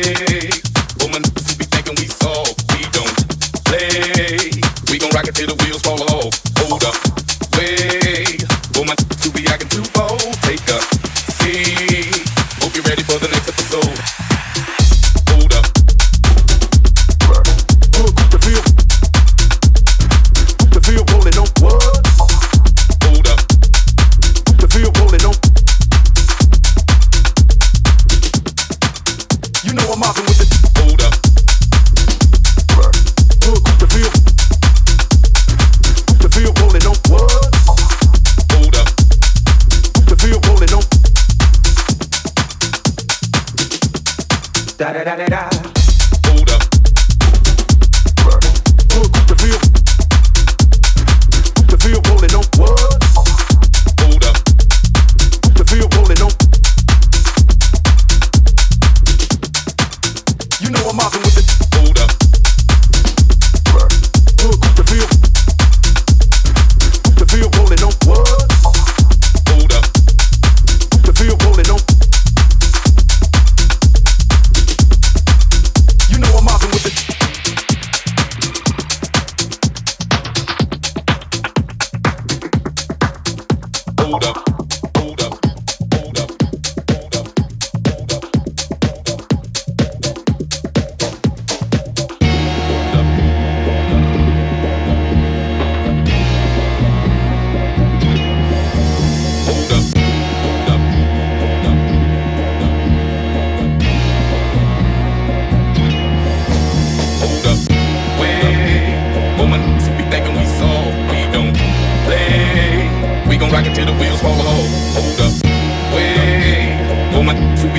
away.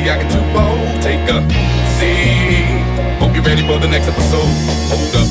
acting too bold. Take a seat. Hope you're ready for the next episode. Hold up.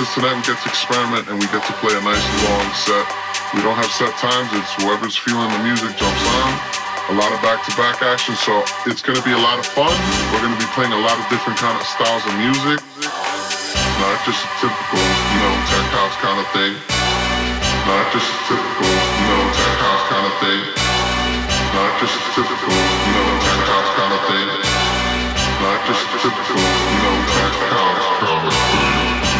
Because tonight we get to experiment and we get to play a nice long set. We don't have set times, it's whoever's feeling the music jumps on. A lot of back-to-back action, so it's gonna be a lot of fun. We're gonna be playing a lot of different kind of styles of music. Not just a typical, you know, tech house kind of thing. Not just a typical, you know, tech house kind of thing. Not just a typical, you know, tech house kind of thing. Not just a typical, you know, tech house kind of thing.